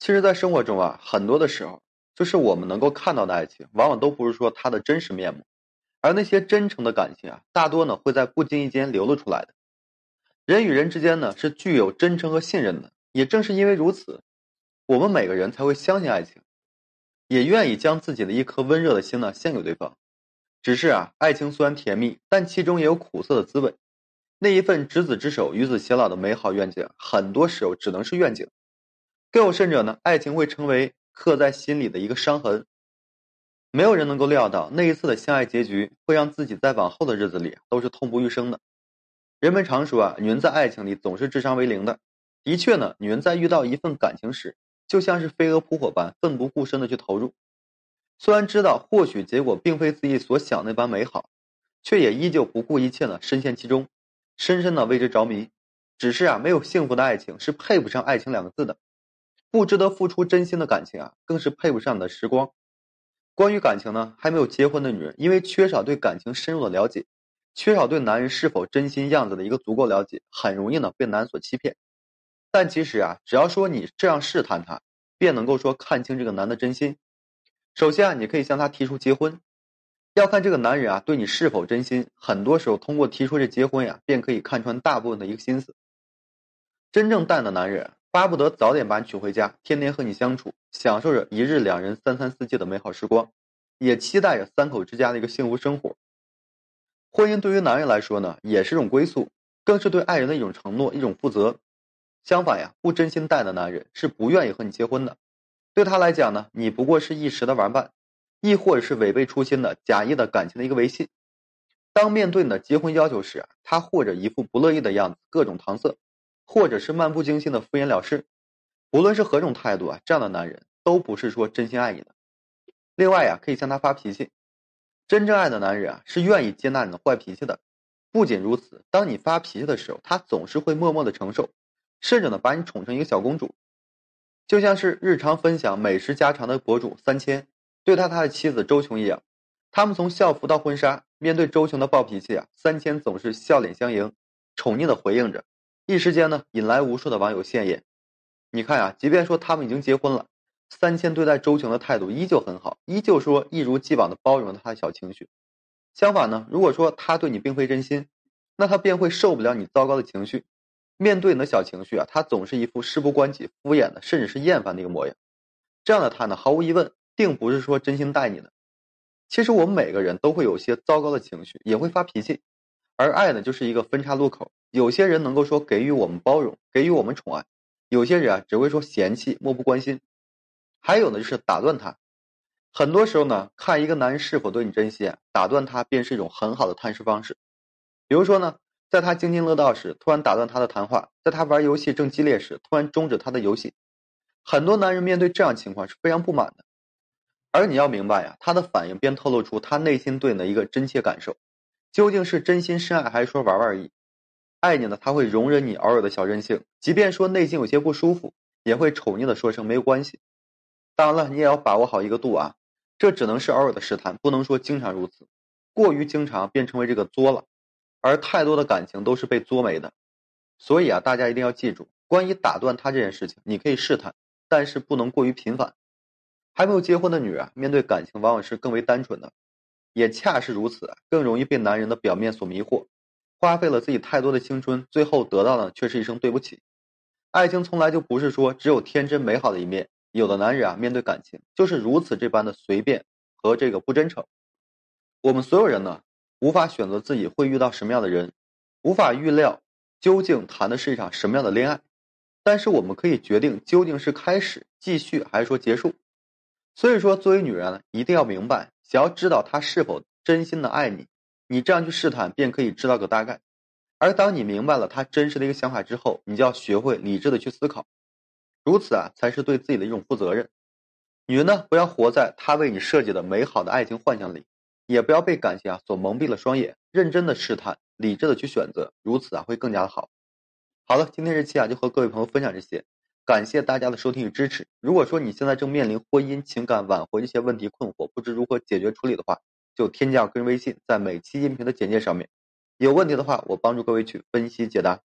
其实，在生活中啊，很多的时候，就是我们能够看到的爱情，往往都不是说它的真实面目，而那些真诚的感情啊，大多呢会在不经意间流露出来的。人与人之间呢是具有真诚和信任的，也正是因为如此，我们每个人才会相信爱情，也愿意将自己的一颗温热的心呢献给对方。只是啊，爱情虽然甜蜜，但其中也有苦涩的滋味。那一份执子之手，与子偕老的美好愿景，很多时候只能是愿景。更有甚者呢，爱情会成为刻在心里的一个伤痕。没有人能够料到那一次的相爱结局，会让自己在往后的日子里都是痛不欲生的。人们常说啊，女人在爱情里总是智商为零的。的确呢，女人在遇到一份感情时，就像是飞蛾扑火般奋不顾身的去投入。虽然知道或许结果并非自己所想那般美好，却也依旧不顾一切的深陷其中，深深的为之着迷。只是啊，没有幸福的爱情是配不上爱情两个字的。不值得付出真心的感情啊，更是配不上你的时光。关于感情呢，还没有结婚的女人，因为缺少对感情深入的了解，缺少对男人是否真心样子的一个足够了解，很容易呢被男所欺骗。但其实啊，只要说你这样试探他，便能够说看清这个男的真心。首先啊，你可以向他提出结婚，要看这个男人啊对你是否真心。很多时候，通过提出这结婚呀，便可以看穿大部分的一个心思。真正淡的男人。巴不得早点把你娶回家，天天和你相处，享受着一日两人、三餐四季的美好时光，也期待着三口之家的一个幸福生活。婚姻对于男人来说呢，也是一种归宿，更是对爱人的一种承诺、一种负责。相反呀，不真心待的男人是不愿意和你结婚的。对他来讲呢，你不过是一时的玩伴，亦或者是违背初心的假意的感情的一个维系。当面对你的结婚要求时，他或者一副不乐意的样子，各种搪塞。或者是漫不经心的敷衍了事，无论是何种态度啊，这样的男人都不是说真心爱你的。另外呀，可以向他发脾气。真正爱的男人啊，是愿意接纳你的坏脾气的。不仅如此，当你发脾气的时候，他总是会默默的承受，甚至呢把你宠成一个小公主。就像是日常分享美食家常的博主三千，对待他的妻子周琼一样。他们从校服到婚纱，面对周琼的暴脾气啊，三千总是笑脸相迎，宠溺的回应着。一时间呢，引来无数的网友羡艳。你看啊，即便说他们已经结婚了，三千对待周晴的态度依旧很好，依旧说一如既往的包容他的小情绪。相反呢，如果说他对你并非真心，那他便会受不了你糟糕的情绪。面对你的小情绪啊，他总是一副事不关己、敷衍的，甚至是厌烦的一个模样。这样的他呢，毫无疑问，并不是说真心待你的。其实我们每个人都会有些糟糕的情绪，也会发脾气。而爱呢，就是一个分叉路口。有些人能够说给予我们包容，给予我们宠爱；有些人啊，只会说嫌弃，漠不关心。还有呢，就是打断他。很多时候呢，看一个男人是否对你真心，打断他便是一种很好的探视方式。比如说呢，在他津津乐道时，突然打断他的谈话；在他玩游戏正激烈时，突然终止他的游戏。很多男人面对这样情况是非常不满的。而你要明白呀，他的反应便透露出他内心对你的一个真切感受。究竟是真心深爱，还是说玩玩而已？爱你呢，他会容忍你偶尔的小任性，即便说内心有些不舒服，也会宠溺的说声没关系。当然了，你也要把握好一个度啊，这只能是偶尔的试探，不能说经常如此。过于经常便成为这个作了，而太多的感情都是被作没的。所以啊，大家一定要记住，关于打断他这件事情，你可以试探，但是不能过于频繁。还没有结婚的女人，面对感情往往是更为单纯的。也恰是如此，更容易被男人的表面所迷惑，花费了自己太多的青春，最后得到的却是一声对不起。爱情从来就不是说只有天真美好的一面，有的男人啊，面对感情就是如此这般的随便和这个不真诚。我们所有人呢，无法选择自己会遇到什么样的人，无法预料究竟谈的是一场什么样的恋爱，但是我们可以决定究竟是开始、继续还是说结束。所以说，作为女人，一定要明白。想要知道他是否真心的爱你，你这样去试探便可以知道个大概。而当你明白了他真实的一个想法之后，你就要学会理智的去思考，如此啊才是对自己的一种负责任。女人呢，不要活在他为你设计的美好的爱情幻想里，也不要被感情啊所蒙蔽了双眼，认真的试探，理智的去选择，如此啊会更加的好。好了，今天这期啊就和各位朋友分享这些。感谢大家的收听与支持。如果说你现在正面临婚姻、情感挽回一些问题困惑，不知如何解决处理的话，就添加个人微信，在每期音频的简介上面。有问题的话，我帮助各位去分析解答。